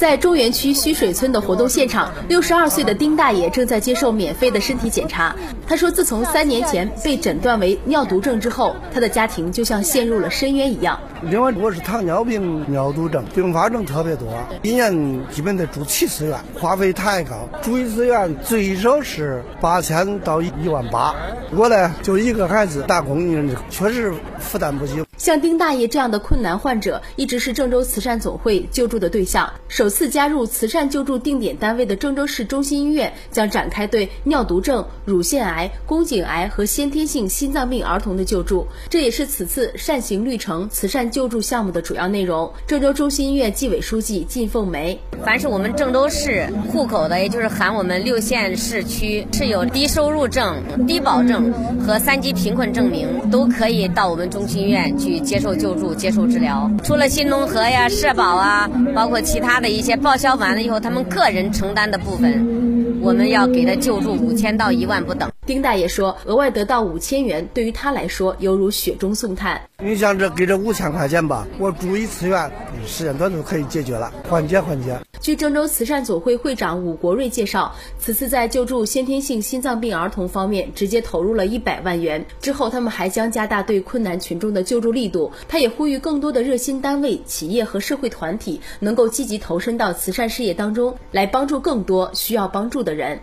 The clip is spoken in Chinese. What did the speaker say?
在中原区须水村的活动现场，六十二岁的丁大爷正在接受免费的身体检查。他说，自从三年前被诊断为尿毒症之后，他的家庭就像陷入了深渊一样。另外，我是糖尿病、尿毒症，并发症特别多，一年基本得住七次院，花费太高，住一次院最少是八千到一万八。我呢，就一个孩子打工，确实负担不起。像丁大爷这样的困难患者，一直是郑州慈善总会救助的对象。首次加入慈善救助定点单位的郑州市中心医院，将展开对尿毒症、乳腺癌、宫颈癌和先天性心脏病儿童的救助。这也是此次善行绿城慈善救助项目的主要内容。郑州中心医院纪委书记靳凤梅：凡是我们郑州市户口的，也就是含我们六县市区是有低收入证、低保证和三级贫困证明，都可以到我们中心医院去。接受救助、接受治疗，除了新农合呀、社保啊，包括其他的一些报销完了以后，他们个人承担的部分，我们要给他救助五千到一万不等。丁大爷说，额外得到五千元，对于他来说犹如雪中送炭。你想这给这五千块钱吧，我住一次院，时间短就可以解决了，缓解缓解。据郑州慈善总会会长武国瑞介绍，此次在救助先天性心脏病儿童方面，直接投入了一百万元。之后，他们还将加大对困难群众的救助力度。他也呼吁更多的热心单位、企业和社会团体能够积极投身到慈善事业当中，来帮助更多需要帮助的人。